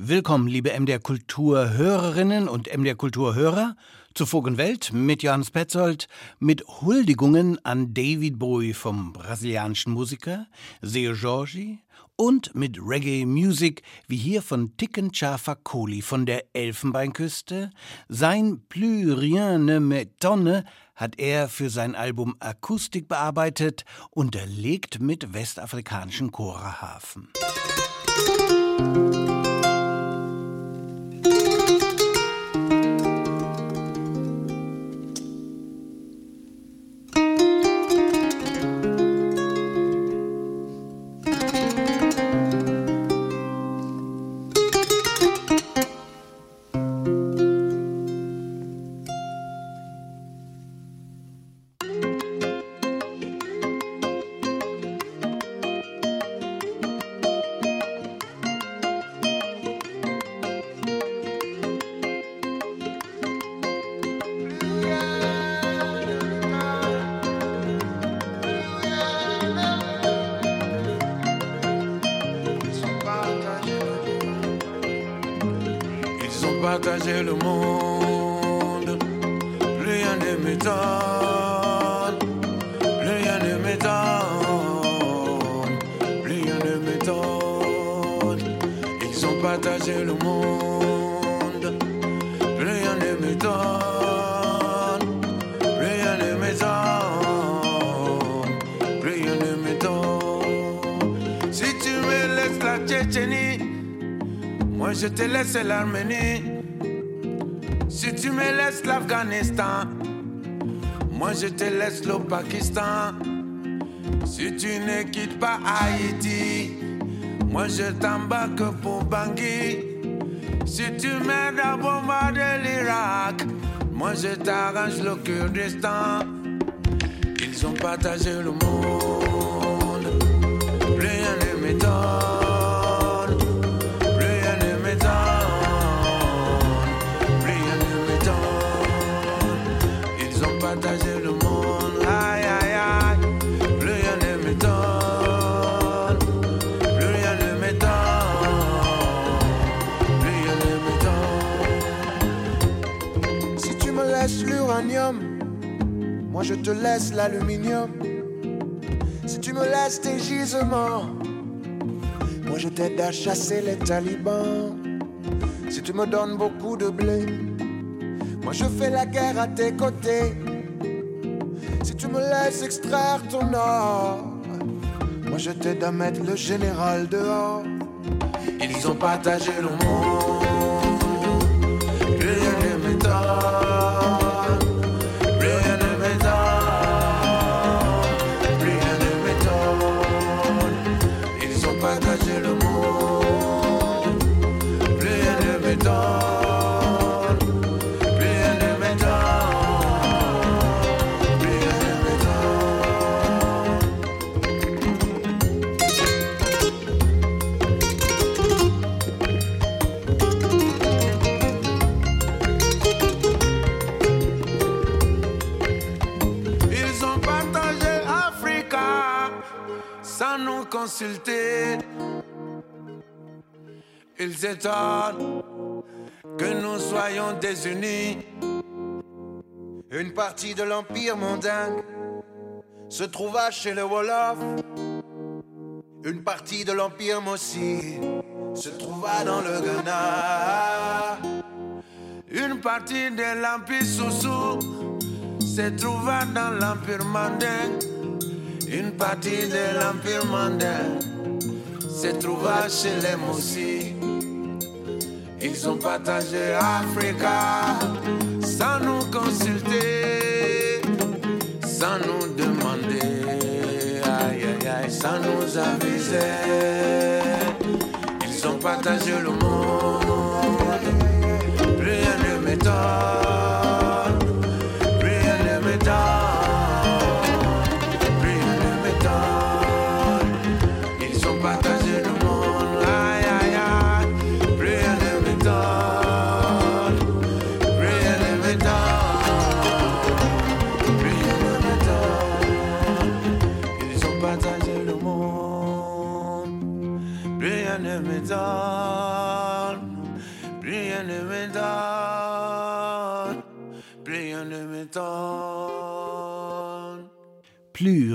Willkommen, liebe MDR Kultur Hörerinnen und MDR Kultur Hörer zu Vogenwelt mit Johannes Petzold mit Huldigungen an David Bowie vom brasilianischen Musiker Seo Jorge und mit Reggae Music wie hier von Tiken Chafakoli von der Elfenbeinküste. Sein Plus rien ne m'étonne hat er für sein Album Akustik bearbeitet, unterlegt mit westafrikanischen Chorahafen. C'est l'Arménie. Si tu me laisses l'Afghanistan, moi je te laisse le Pakistan. Si tu ne quittes pas Haïti, moi je t'embarque pour Bangui. Si tu m'aides à bombarder l'Irak, moi je t'arrange le Kurdistan. Ils ont partagé le monde, rien ne m'étonne. Je te laisse l'aluminium. Si tu me laisses tes gisements, moi je t'aide à chasser les talibans. Si tu me donnes beaucoup de blé, moi je fais la guerre à tes côtés. Si tu me laisses extraire ton or, moi je t'aide à mettre le général dehors. Ils ont partagé le monde. Ils étonnent que nous soyons désunis. Une partie de l'Empire mondial se trouva chez le Wolof. Une partie de l'Empire Mossi se trouva dans le Ghana. Une partie de l'Empire Soussou se trouva dans l'Empire Manding. Une partie de l'Empire Manding se trouva chez les Mossi. Ils ont partagé Africa sans nous consulter, sans nous demander, aïe aïe aïe, sans nous aviser. Ils ont partagé le monde,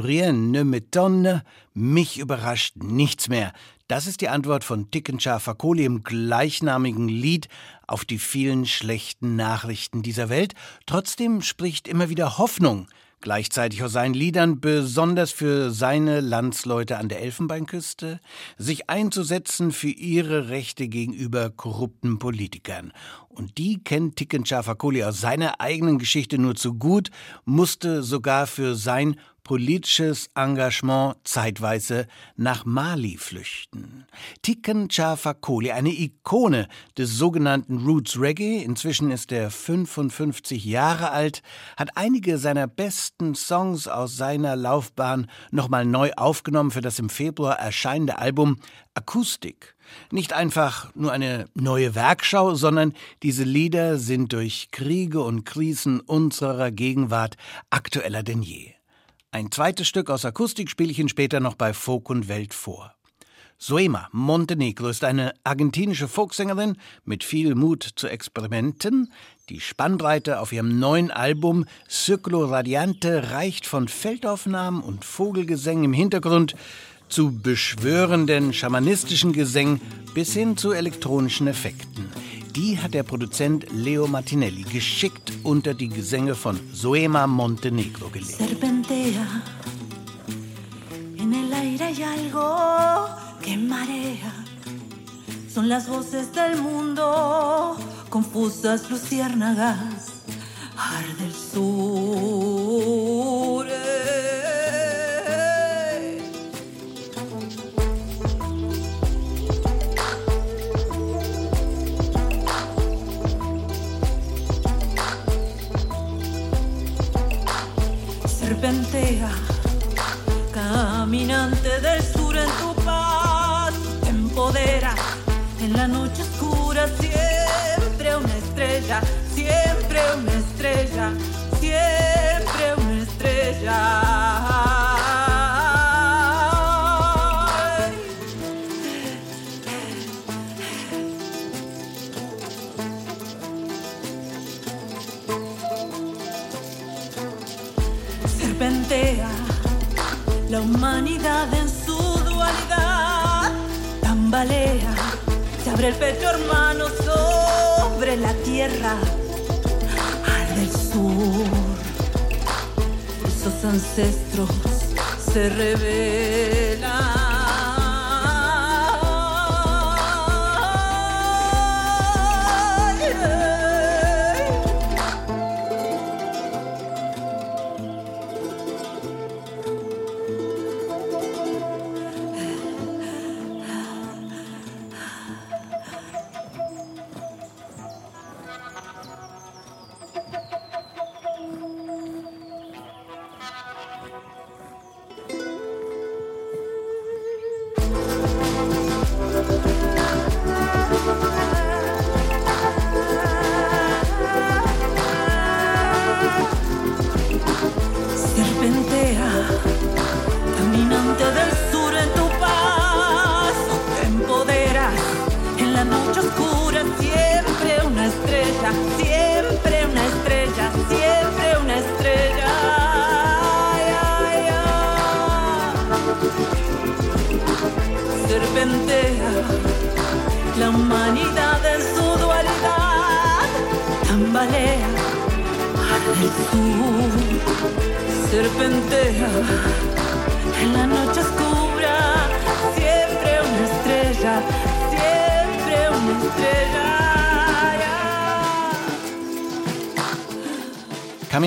Plus rien ne m'étonne, mich überrascht nichts mehr. Das ist die Antwort von Tikkenscha Fakoli im gleichnamigen Lied auf die vielen schlechten Nachrichten dieser Welt. Trotzdem spricht immer wieder Hoffnung gleichzeitig aus seinen Liedern besonders für seine Landsleute an der Elfenbeinküste, sich einzusetzen für ihre Rechte gegenüber korrupten Politikern. Und die kennt Tiken Chafakoli aus seiner eigenen Geschichte nur zu gut, musste sogar für sein politisches Engagement zeitweise nach Mali flüchten. Tiken Chafakoli, eine Ikone des sogenannten Roots Reggae, inzwischen ist er 55 Jahre alt, hat einige seiner besten Songs aus seiner Laufbahn nochmal neu aufgenommen für das im Februar erscheinende Album Akustik. Nicht einfach nur eine neue Werkschau, sondern diese Lieder sind durch Kriege und Krisen unserer Gegenwart aktueller denn je. Ein zweites Stück aus Akustik spiele ich Ihnen später noch bei Folk und Welt vor. Soema Montenegro ist eine argentinische Folksängerin mit viel Mut zu Experimenten. Die Spannbreite auf ihrem neuen Album Circolo Radiante reicht von Feldaufnahmen und Vogelgesängen im Hintergrund zu beschwörenden schamanistischen Gesängen bis hin zu elektronischen Effekten. Die hat der Produzent Leo Martinelli geschickt unter die Gesänge von Soema Montenegro gelegt. Serpentea. En el aire hay algo que marea. Son las voces del mundo, confusas luciérnagas. Arde el sur. Caminante del sur en tu paz, empodera en la noche oscura, siempre una estrella, siempre una estrella, siempre una estrella. La humanidad en su dualidad tambalea, se abre el pecho hermano sobre la tierra, al del sur. Esos ancestros se revelan.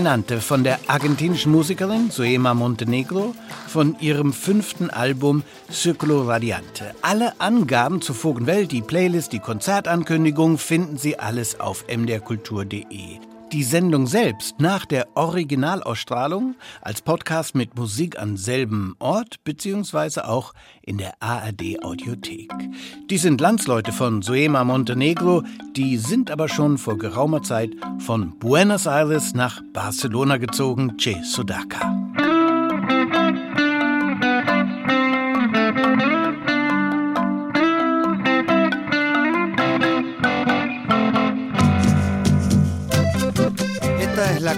Caminante von der argentinischen Musikerin Soema Montenegro von ihrem fünften Album Circolo Radiante. Alle Angaben zur Vogenwelt, die Playlist, die Konzertankündigung finden Sie alles auf mdrkultur.de. Die Sendung selbst nach der Originalausstrahlung als Podcast mit Musik an selben Ort beziehungsweise auch in der ARD Audiothek. Die sind Landsleute von Suema Montenegro, die sind aber schon vor geraumer Zeit von Buenos Aires nach Barcelona gezogen, Che Sudaka.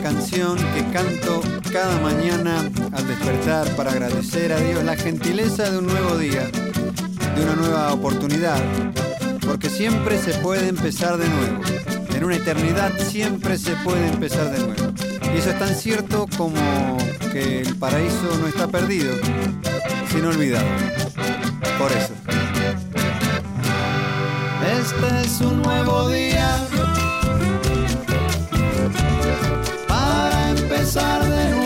Canción que canto cada mañana al despertar para agradecer a Dios la gentileza de un nuevo día, de una nueva oportunidad, porque siempre se puede empezar de nuevo. En una eternidad siempre se puede empezar de nuevo. Y eso es tan cierto como que el paraíso no está perdido, sino olvidado. Por eso. Este es un nuevo día empezar.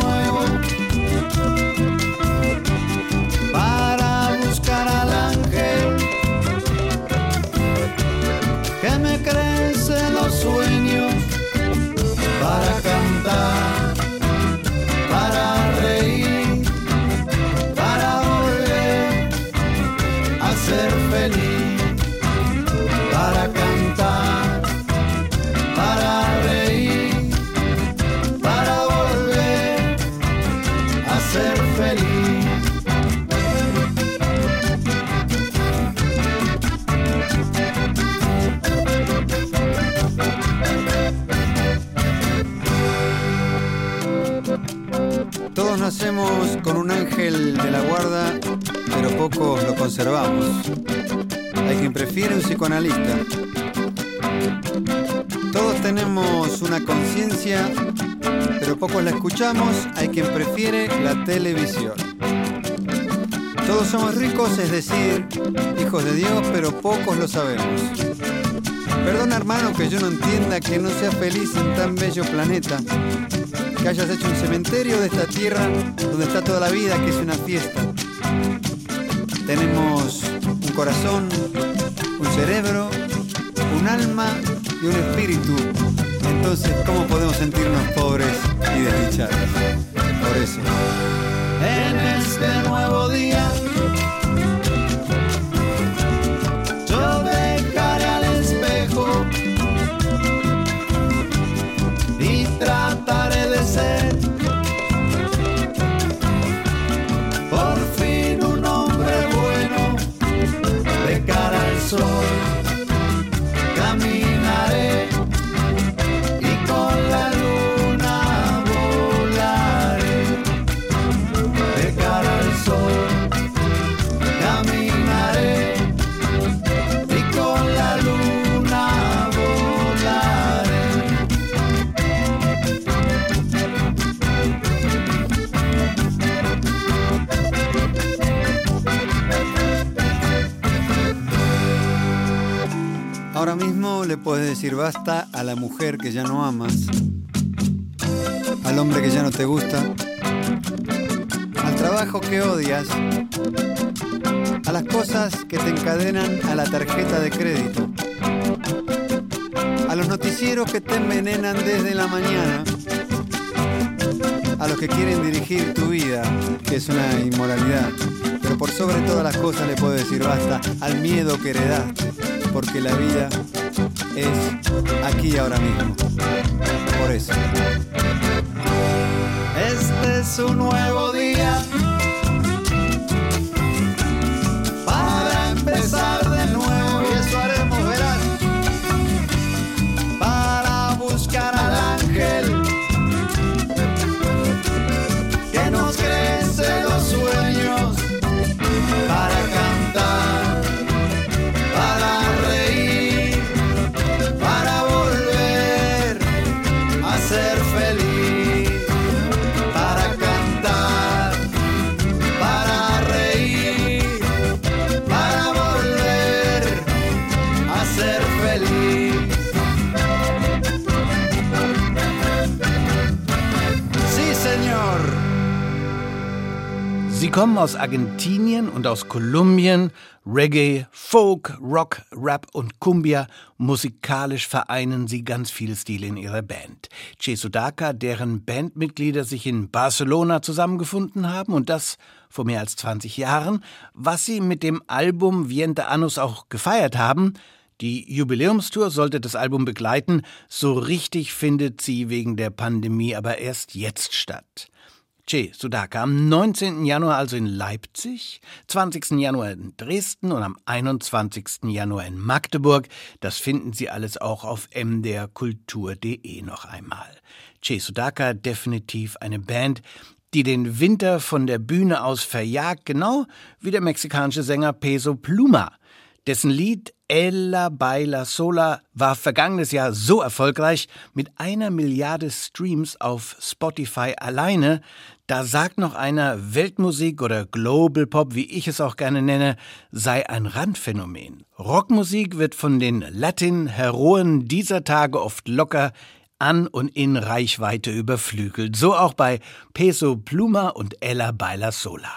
Pocos lo conservamos. Hay quien prefiere un psicoanalista. Todos tenemos una conciencia, pero pocos la escuchamos. Hay quien prefiere la televisión. Todos somos ricos, es decir, hijos de Dios, pero pocos lo sabemos. Perdona hermano que yo no entienda que no sea feliz en tan bello planeta. Que hayas hecho un cementerio de esta tierra donde está toda la vida, que es una fiesta. Tenemos un corazón, un cerebro, un alma y un espíritu. Entonces, ¿cómo podemos sentirnos pobres y desdichados? Por eso. En este nuevo día, Le puedes decir basta a la mujer que ya no amas, al hombre que ya no te gusta, al trabajo que odias, a las cosas que te encadenan a la tarjeta de crédito, a los noticieros que te envenenan desde la mañana, a los que quieren dirigir tu vida, que es una inmoralidad. Pero por sobre todas las cosas le puedo decir basta al miedo que heredaste, porque la vida es aquí y ahora mismo. Por eso. Este es un nuevo kommen aus Argentinien und aus Kolumbien. Reggae, Folk, Rock, Rap und Cumbia. Musikalisch vereinen sie ganz viele Stile in ihrer Band. Che Sudaka, deren Bandmitglieder sich in Barcelona zusammengefunden haben und das vor mehr als 20 Jahren, was sie mit dem Album Viente Annus auch gefeiert haben. Die Jubiläumstour sollte das Album begleiten. So richtig findet sie wegen der Pandemie aber erst jetzt statt. Che Sudaka am 19. Januar also in Leipzig, 20. Januar in Dresden und am 21. Januar in Magdeburg. Das finden Sie alles auch auf mdrkultur.de noch einmal. Che Sudaka definitiv eine Band, die den Winter von der Bühne aus verjagt, genau wie der mexikanische Sänger Peso Pluma dessen Lied Ella Baila Sola war vergangenes Jahr so erfolgreich mit einer Milliarde Streams auf Spotify alleine, da sagt noch einer, Weltmusik oder Global Pop, wie ich es auch gerne nenne, sei ein Randphänomen. Rockmusik wird von den Latin-Heroen dieser Tage oft locker an und in Reichweite überflügelt. So auch bei Peso Pluma und Ella Baila Sola.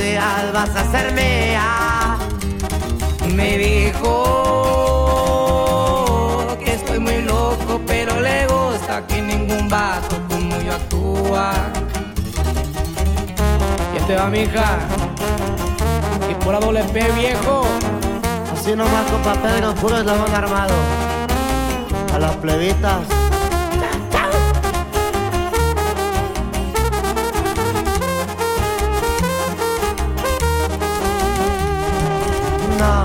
días vas a ser mía. Me dijo que estoy muy loco, pero le gusta que ningún vato como yo actúa. Y este va, mija. Y por doble P, viejo. Así nomás, compa Pedro, puro eslabón armado. A las plebitas.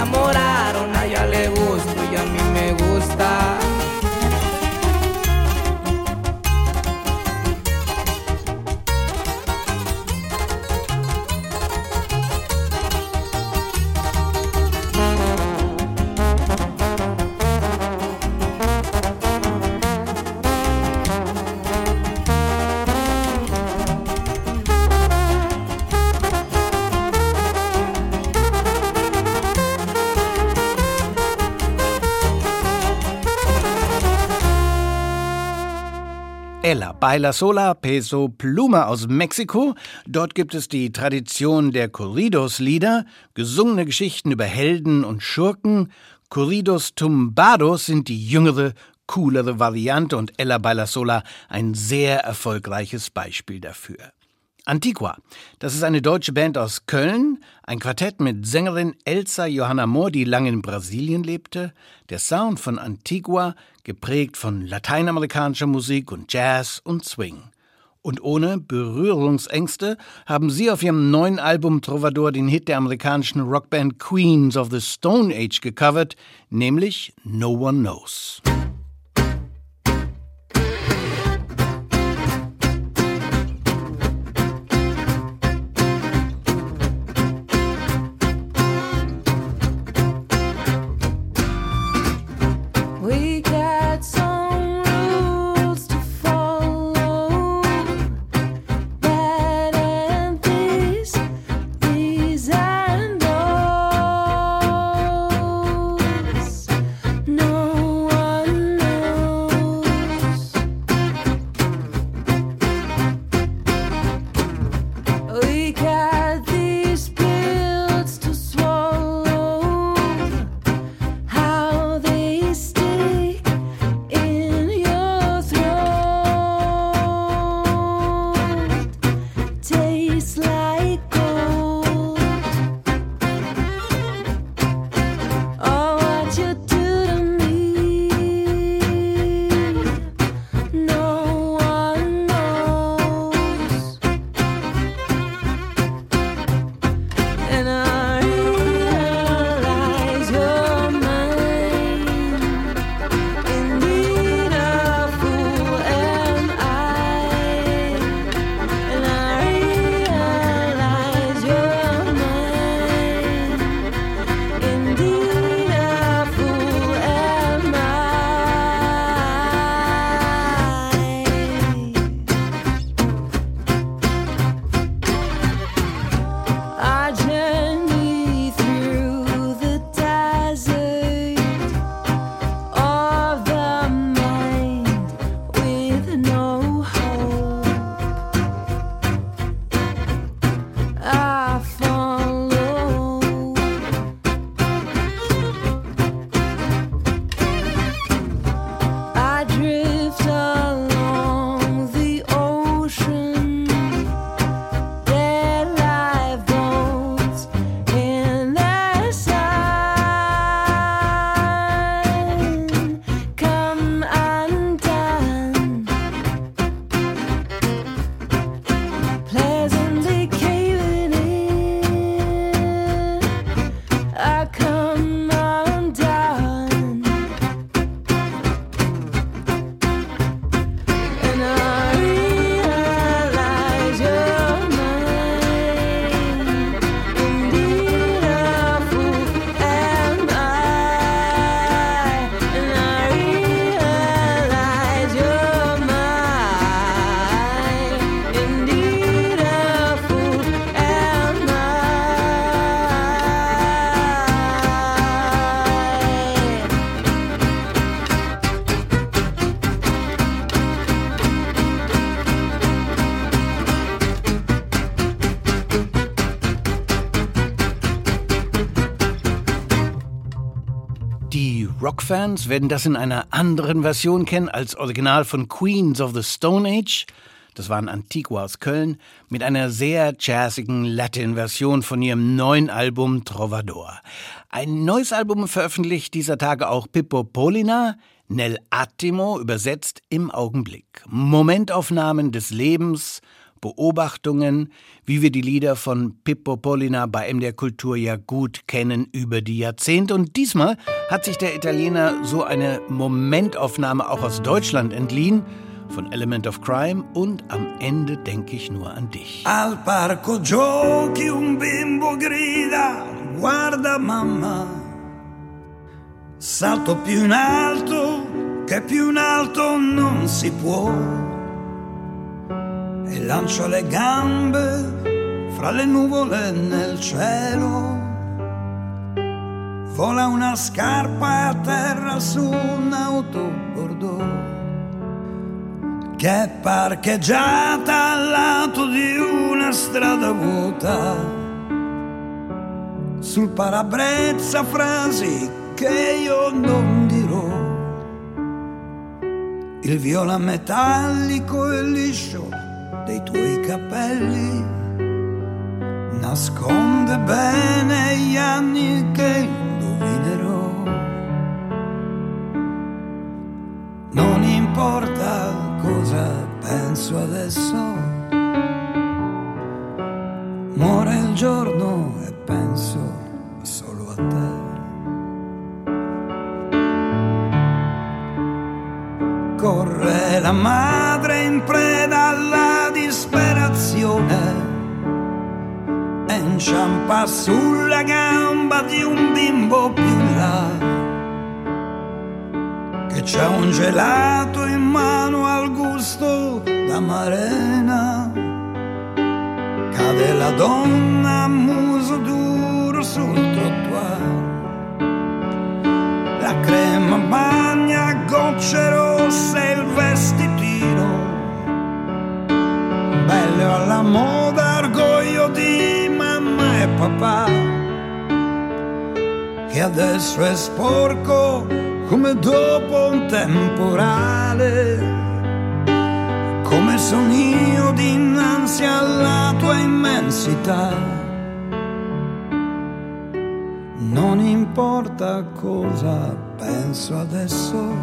namorar. Baila Sola, Peso Pluma aus Mexiko. Dort gibt es die Tradition der Corridos-Lieder, gesungene Geschichten über Helden und Schurken. Corridos Tumbados sind die jüngere, coolere Variante und Ella Baila Sola ein sehr erfolgreiches Beispiel dafür. Antigua. Das ist eine deutsche Band aus Köln, ein Quartett mit Sängerin Elsa Johanna Mohr, die lange in Brasilien lebte. Der Sound von Antigua geprägt von lateinamerikanischer Musik und Jazz und Swing. Und ohne Berührungsängste haben sie auf ihrem neuen Album Trovador den Hit der amerikanischen Rockband Queens of the Stone Age gecovert, nämlich No One Knows. Rockfans werden das in einer anderen Version kennen als Original von Queens of the Stone Age. Das waren Antigua aus Köln mit einer sehr jazzigen Latin-Version von ihrem neuen Album Trovador. Ein neues Album veröffentlicht dieser Tage auch Pippo Polina, Nel Attimo übersetzt im Augenblick. Momentaufnahmen des Lebens, Beobachtungen, wie wir die Lieder von Pippo Polina bei MDR Kultur ja gut kennen über die Jahrzehnte. Und diesmal hat sich der Italiener so eine Momentaufnahme auch aus Deutschland entliehen von Element of Crime und am Ende denke ich nur an dich. Al parco giochi un bimbo grida, guarda mamma, salto più in alto che più in alto non si può lancio le gambe fra le nuvole nel cielo. Vola una scarpa a terra su un'auto bordeaux che è parcheggiata al lato di una strada vuota. Sul parabrezza frasi che io non dirò. Il viola metallico e liscio dei tuoi capelli nasconde bene gli anni che indovinerò. Non importa cosa penso adesso, muore il giorno e penso solo a te. Corre la madre in preda alla disperazione e inciampa sulla gamba di un bimbo più là che c'è un gelato in mano al gusto d'amarena. Cade la donna a muso duro sul trottoir. La crema bagna gocce rosse il vestitino. Bello alla moda, orgoglio di mamma e papà. Che adesso è sporco come dopo un temporale, come sono io dinanzi alla tua immensità. Non importa cosa penso adesso,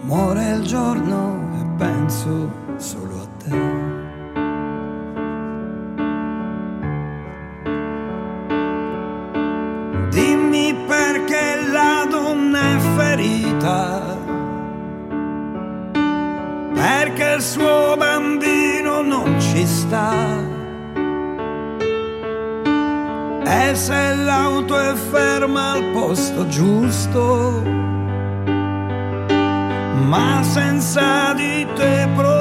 muore il giorno e penso solo a te. Dimmi perché la donna è ferita, perché il suo bambino non ci sta. E se l'auto è ferma al posto giusto, ma senza di te proprio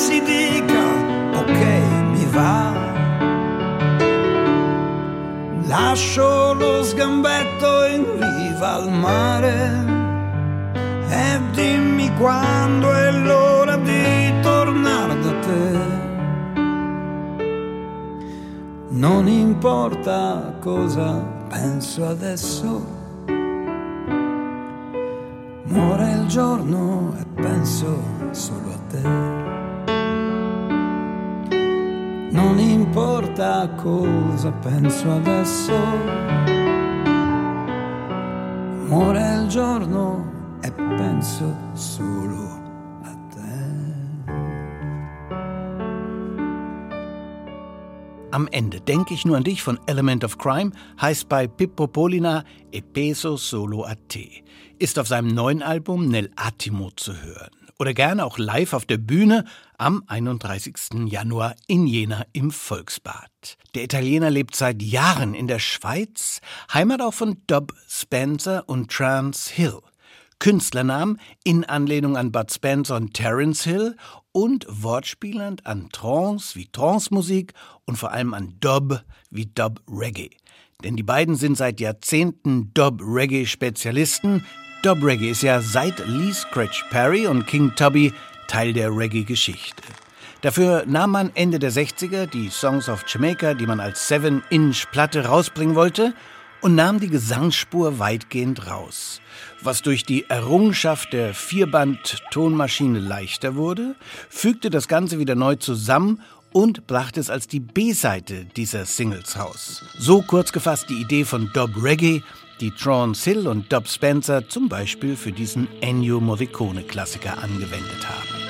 si dica ok mi va. Lascio lo sgambetto in riva al mare e dimmi quando è l'ora di tornare da te. Non importa cosa penso adesso, muore il giorno e penso solo a te. Non importa cosa penso adesso, muore il giorno e penso solo a te. Am Ende denke ich nur an dich von Element of Crime heißt bei Pippo Polina E Peso Solo a Te. Ist auf seinem neuen Album Nel Attimo zu hören. Oder gerne auch live auf der Bühne am 31. Januar in Jena im Volksbad. Der Italiener lebt seit Jahren in der Schweiz, Heimat auch von Dob Spencer und Trance Hill. Künstlernamen in Anlehnung an Bud Spencer und Terence Hill und wortspielend an Trance wie Trance-Musik und vor allem an Dub wie Dub Reggae. Denn die beiden sind seit Jahrzehnten Dub Reggae Spezialisten. Dub Reggae ist ja seit Lee Scratch Perry und King Tubby Teil der Reggae-Geschichte. Dafür nahm man Ende der 60er die Songs of Jamaica, die man als 7-Inch-Platte rausbringen wollte, und nahm die Gesangsspur weitgehend raus. Was durch die Errungenschaft der Vierband-Tonmaschine leichter wurde, fügte das Ganze wieder neu zusammen und brachte es als die B-Seite dieser Singles raus. So kurz gefasst die Idee von Dub Reggae, die Trance Hill und Dub Spencer zum Beispiel für diesen Ennio Morricone-Klassiker angewendet haben.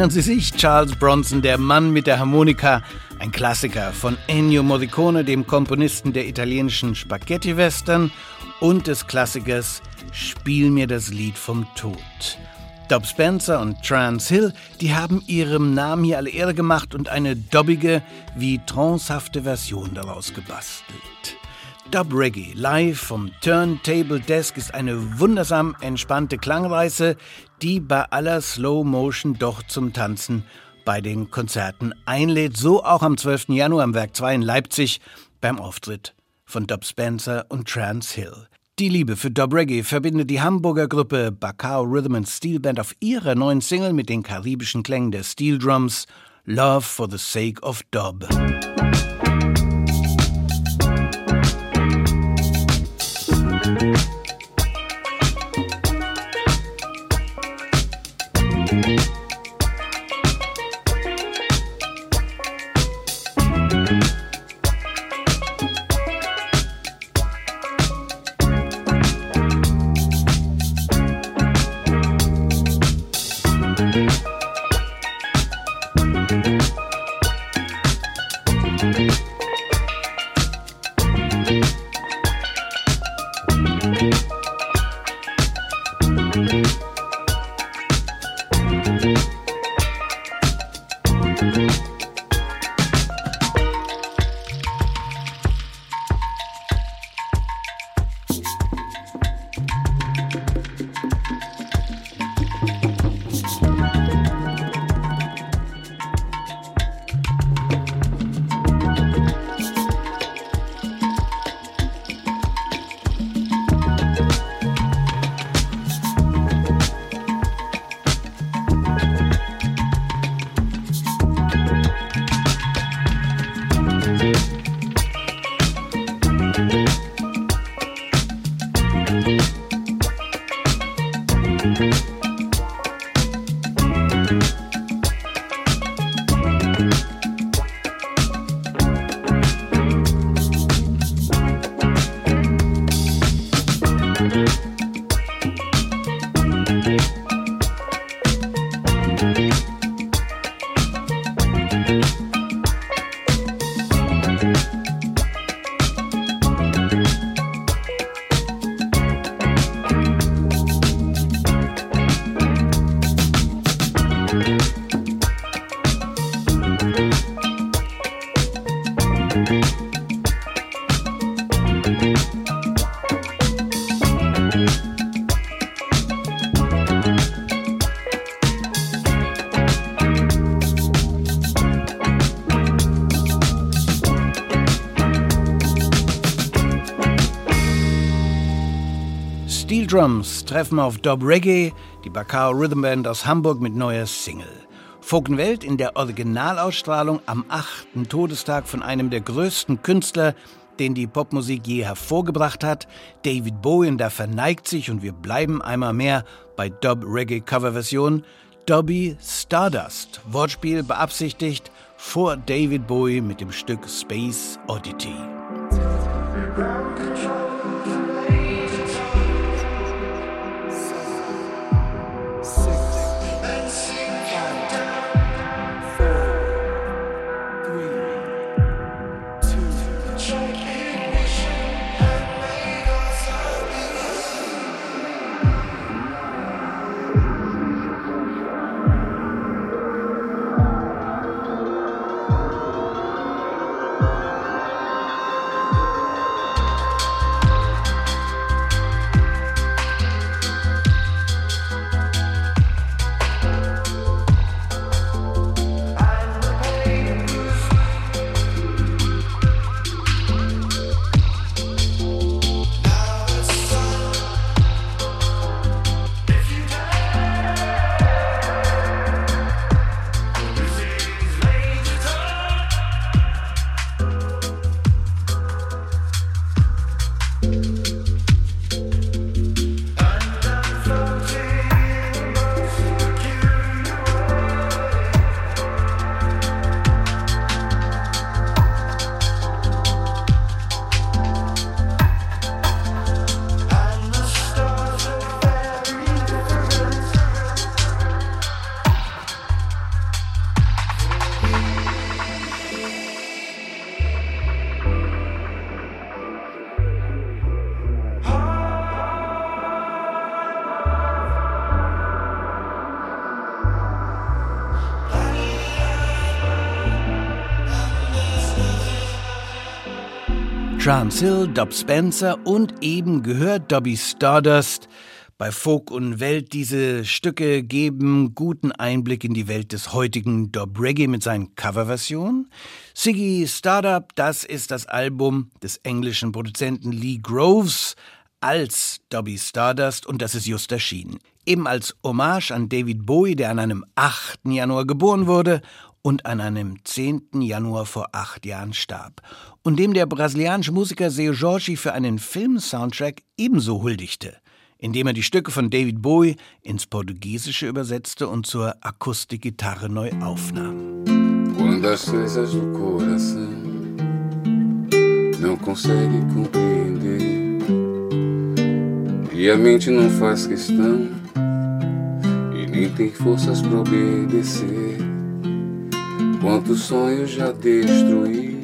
Erinnern Sie sich, Charles Bronson, der Mann mit der Harmonika, Ein Klassiker von Ennio Morricone, dem Komponisten der italienischen Spaghetti-Western und des Klassikers Spiel mir das Lied vom Tod. Dob Spencer und Trance Hill, die haben ihrem Namen hier alle Ehre gemacht und eine dobbige, wie trancehafte Version daraus gebastelt. Dub Reggae live vom Turntable Desk ist eine wundersam entspannte Klangreise, die bei aller Slow Motion doch zum Tanzen bei den Konzerten einlädt. So auch am 12. Januar im Werk 2 in Leipzig beim Auftritt von Dub Spencer und Trance Hill. Die Liebe für Dub Reggae verbindet die Hamburger Gruppe Bacao Rhythm and Steel Band auf ihrer neuen Single mit den karibischen Klängen der Steel Drums Love for the Sake of Dub. Bye. Drums treffen auf Dub Reggae, die Bacao Rhythm Band aus Hamburg mit neuer Single. Folkenwelt in der Originalausstrahlung am 8. Todestag von einem der größten Künstler, den die Popmusik je hervorgebracht hat. David Bowie, da verneigt sich und wir bleiben einmal mehr bei Dub Reggae Coverversion. Dobby Stardust, Wortspiel beabsichtigt vor David Bowie mit dem Stück Space Oddity. Trans Hill, Dob Spencer und eben gehört Dobby Stardust. Bei Folk und Welt diese Stücke geben guten Einblick in die Welt des heutigen Dob Reggae mit seinen Coverversionen. Siggy Startup, das ist das Album des englischen Produzenten Lee Groves als Dobby Stardust und das ist just erschienen. Eben als Hommage an David Bowie, der an einem 8. Januar geboren wurde und an einem 10. Januar vor acht Jahren starb und dem der brasilianische Musiker Seu Jorge für einen Film-Soundtrack ebenso huldigte, indem er die Stücke von David Bowie ins Portugiesische übersetzte und zur Akustikgitarre neu aufnahm. Quando as coisas do coração não consegue compreender e a mente não faz questão e nem tem forças para obedecer Quantos sonhos já destruí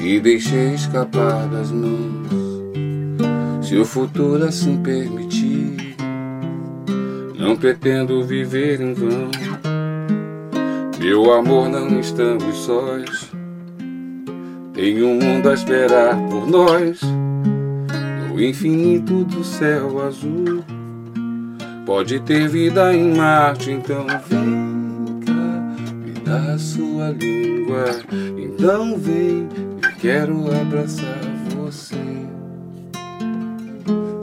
e deixei escapar das mãos. Se o futuro assim permitir, não pretendo viver em vão. Meu amor, não estamos sós. Tem um mundo a esperar por nós. No infinito do céu azul. Pode ter vida em Marte, então vem da sua língua. Então vem, eu quero abraçar você.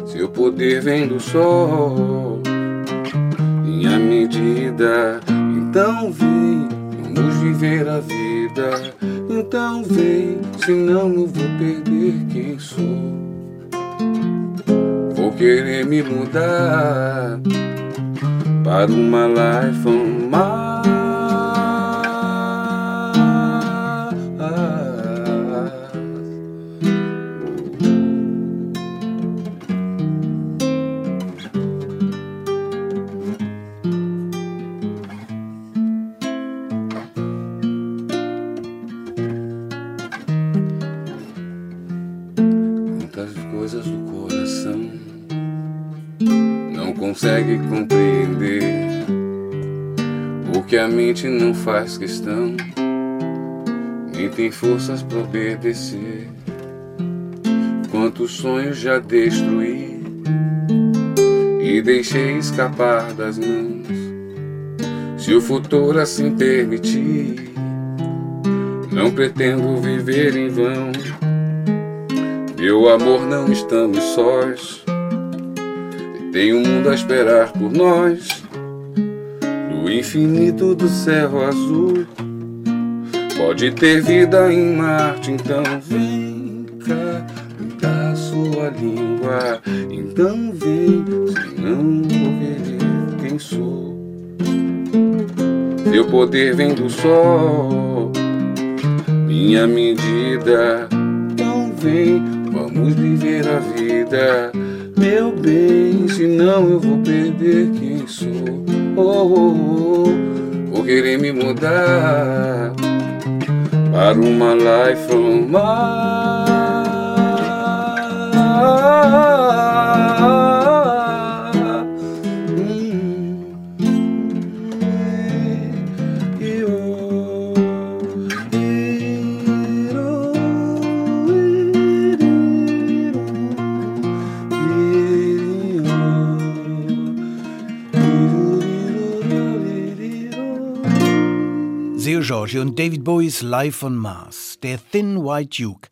Seu poder vem do sol, minha medida. Então vem, vamos viver a vida. Então vem, senão eu vou perder quem sou. Vou querer me mudar para uma life on faz questão, nem tem forças para obedecer. Quantos sonhos já destruí e deixei escapar das mãos. Se o futuro assim permitir, não pretendo viver em vão. Meu amor, não estamos sós. Tem um mundo a esperar por nós, no infinito do céu azul. Pode ter vida em Marte, então vem cá, pintar sua língua. Então vem, senão vou querer quem sou. Meu poder vem do sol, minha medida. Então vem, vamos viver a vida meu bem, senão eu vou perder quem sou. Oh, oh, oh, vou querer me mudar para uma life from my George und David Bowies Live on Mars, der Thin White Duke,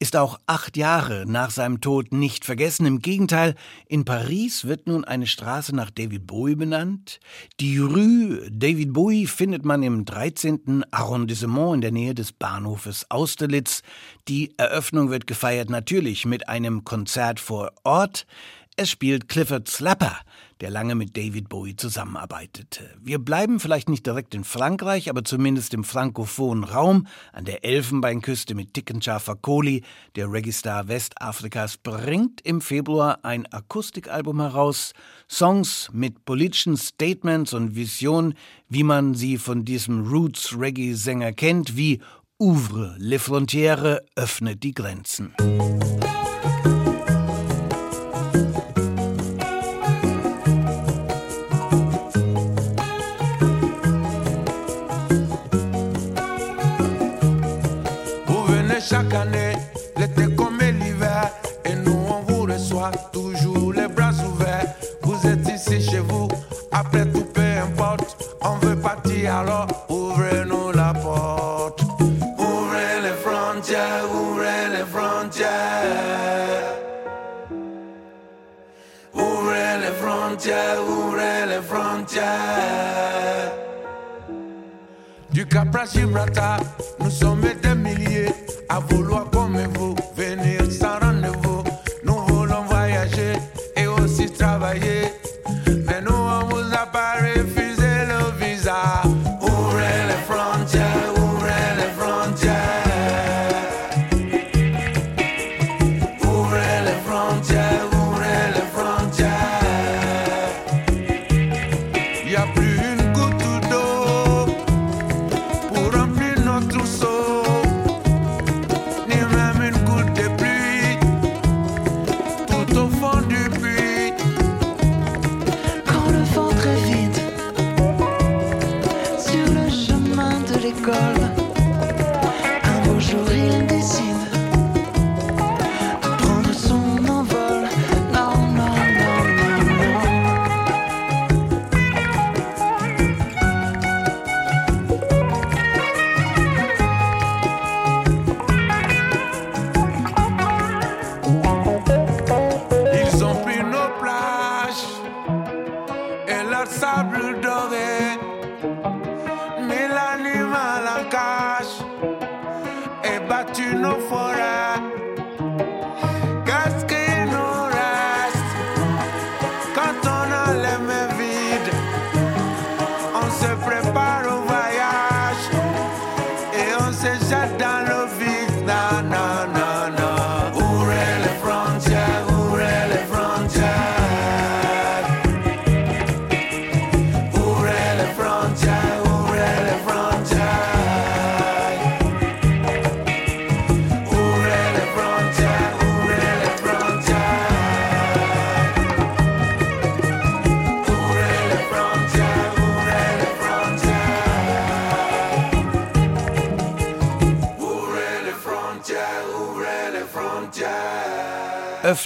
ist auch acht Jahre nach seinem Tod nicht vergessen. Im Gegenteil, in Paris wird nun eine Straße nach David Bowie benannt. Die Rue David Bowie findet man im 13. Arrondissement in der Nähe des Bahnhofes Austerlitz. Die Eröffnung wird gefeiert natürlich mit einem Konzert vor Ort. Es spielt Clifford Slapper, der lange mit David Bowie zusammenarbeitete. Wir bleiben vielleicht nicht direkt in Frankreich, aber zumindest im frankophonen Raum an der Elfenbeinküste mit Tikkensha Fakoli. Der Reggae-Star Westafrikas bringt im Februar ein Akustikalbum heraus, Songs mit politischen Statements und Visionen, wie man sie von diesem Roots-Reggae-Sänger kennt, wie Ouvre les frontières, öffnet die Grenzen. I never tu não fora.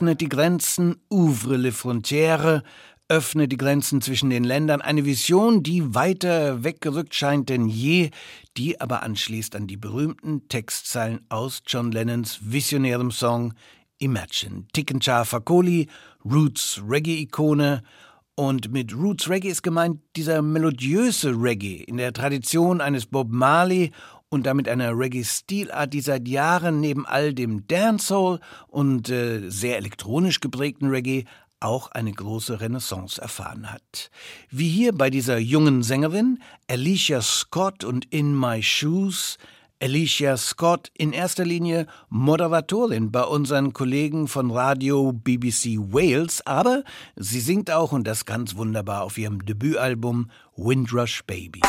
öffnet die Grenzen, ouvre les frontières, öffnet die Grenzen zwischen den Ländern, eine Vision, die weiter weggerückt scheint denn je, die aber anschließt an die berühmten Textzeilen aus John Lennons visionärem Song Imagine. Tickenscharfer Kohli, Roots Reggae-Ikone. Und mit Roots Reggae ist gemeint dieser melodiöse Reggae in der Tradition eines Bob Marley und damit einer Reggae-Stilart, die seit Jahren neben all dem Dancehall und äh, sehr elektronisch geprägten Reggae auch eine große Renaissance erfahren hat. Wie hier bei dieser jungen Sängerin Alicia Scott und In My Shoes. Alicia Scott in erster Linie Moderatorin bei unseren Kollegen von Radio BBC Wales, aber sie singt auch und das ganz wunderbar auf ihrem Debütalbum Windrush Baby.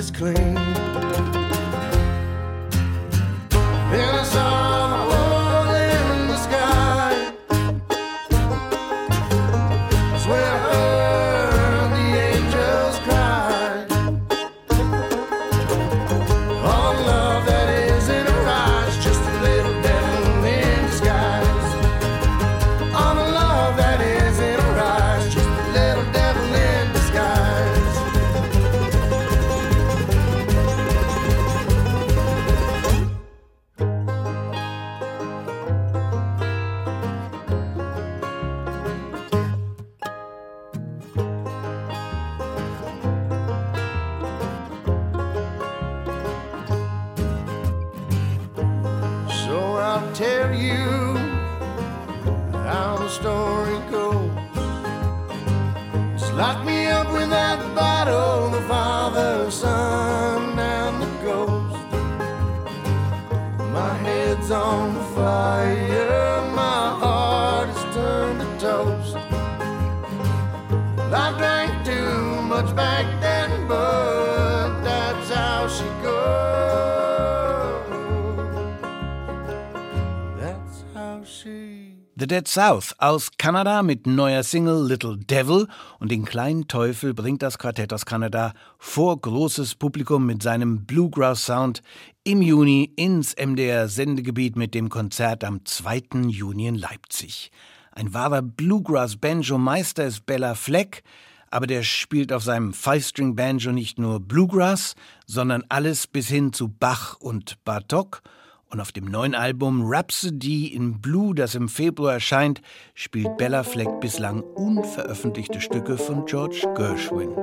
is clean. Dead South aus Kanada mit neuer Single Little Devil und den kleinen Teufel bringt das Quartett aus Kanada vor großes Publikum mit seinem Bluegrass-Sound im Juni ins MDR-Sendegebiet mit dem Konzert am 2. Juni in Leipzig. Ein wahrer Bluegrass-Banjo-Meister ist Bella Fleck, aber der spielt auf seinem Five-String-Banjo nicht nur Bluegrass, sondern alles bis hin zu Bach und Bartok – und auf dem neuen Album Rhapsody in Blue, das im Februar erscheint, spielt Bella Fleck bislang unveröffentlichte Stücke von George Gershwin.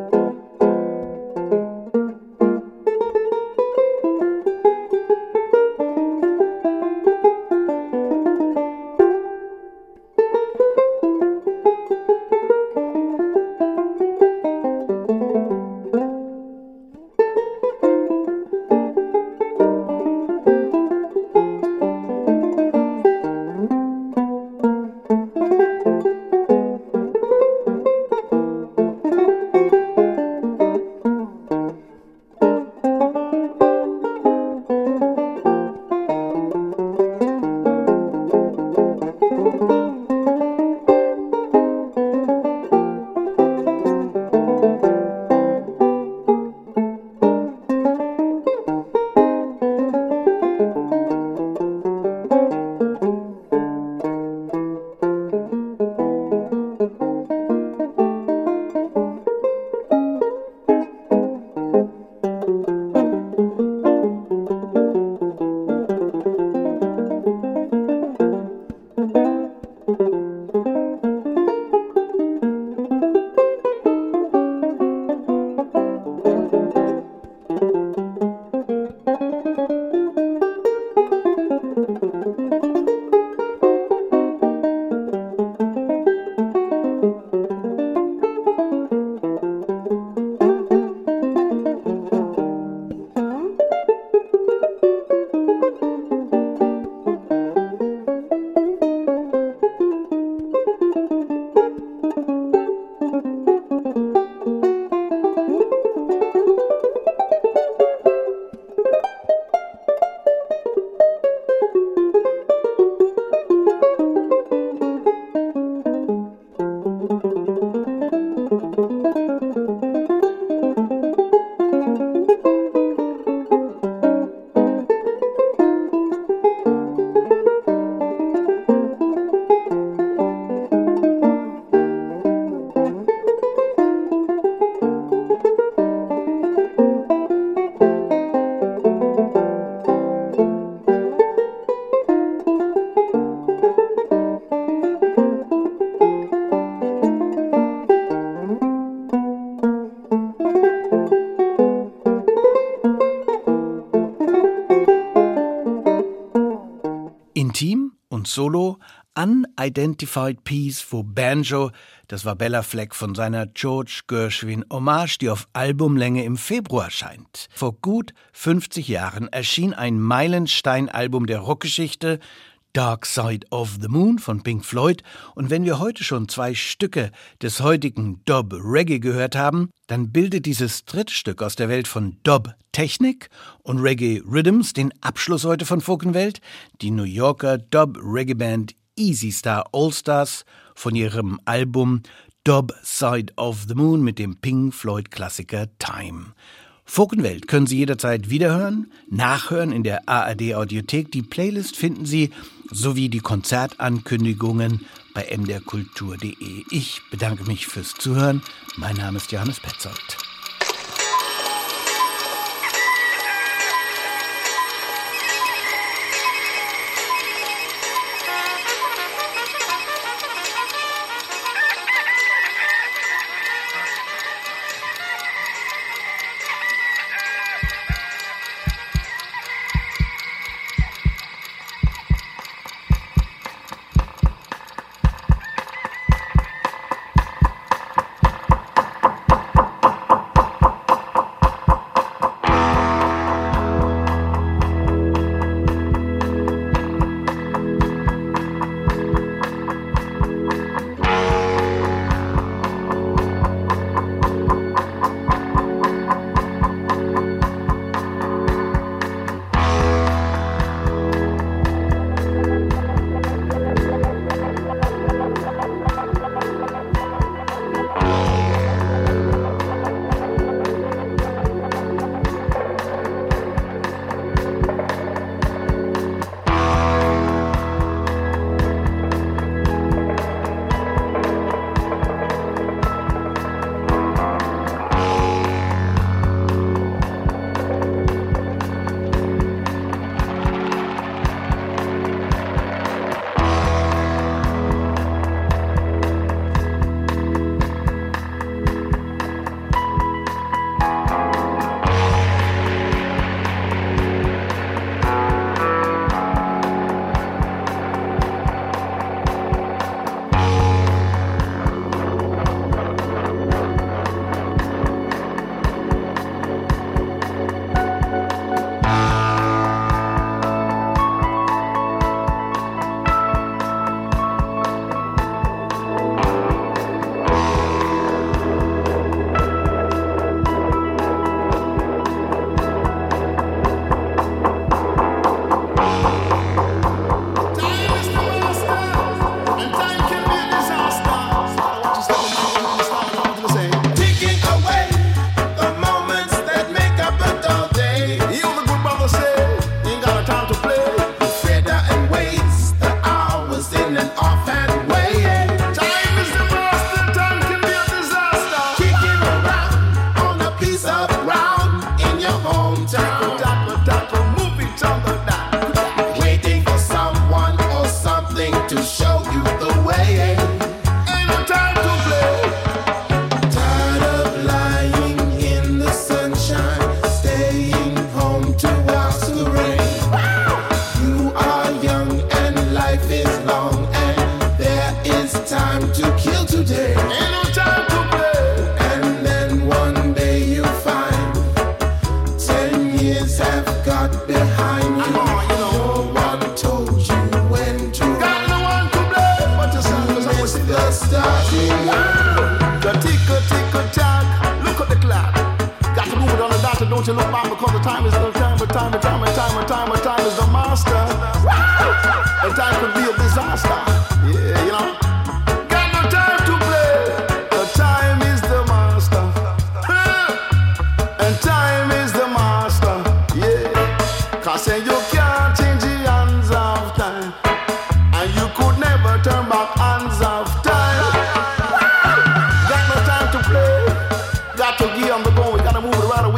Solo Unidentified Piece for Banjo, das war Bella Fleck von seiner George Gershwin Hommage, die auf Albumlänge im Februar erscheint. Vor gut 50 Jahren erschien ein Meilenstein-Album der Rockgeschichte, Dark Side of the Moon von Pink Floyd. Und wenn wir heute schon zwei Stücke des heutigen Dub Reggae gehört haben, dann bildet dieses dritte Stück aus der Welt von Dub Technik und Reggae Rhythms den Abschluss heute von Funkenwelt. Die New Yorker Dub Reggae Band Easy Star All Stars von ihrem Album Dub Side of the Moon mit dem Pink Floyd Klassiker Time. Funkenwelt können Sie jederzeit wiederhören, nachhören in der ARD Audiothek. Die Playlist finden Sie sowie die Konzertankündigungen bei mderkultur.de. Ich bedanke mich fürs Zuhören. Mein Name ist Johannes Petzold.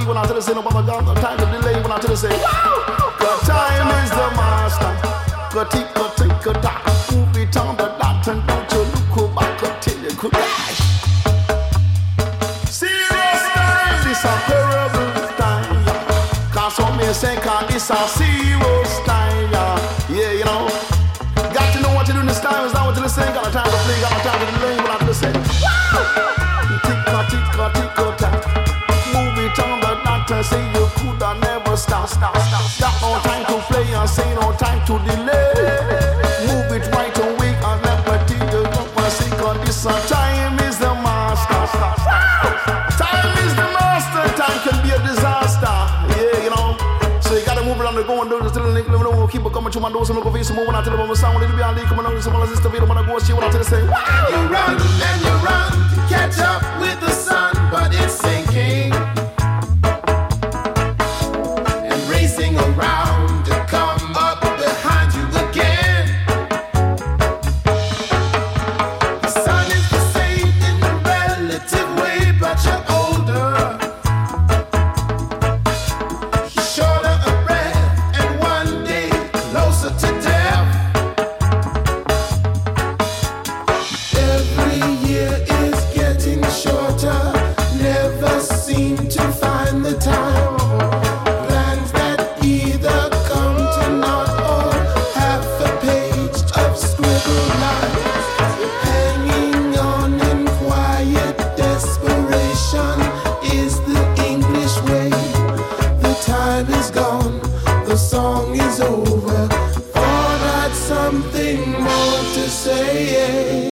when I tell you say no bother God, no time to delay when I tell you say wow. Cause time is the master. Cutty, cutty, cutty, move it on the dot and don't you look back until you could dash. Serious time, this a terrible time. Cause some may say, cause this a serious it coming to my nose and over here, some more when I tell them I'm a sound, it'll be on leak, coming on, some of this stuff, when I go, see what I tell you, say, wow. You run and you run catch up with the sun, but it's sinking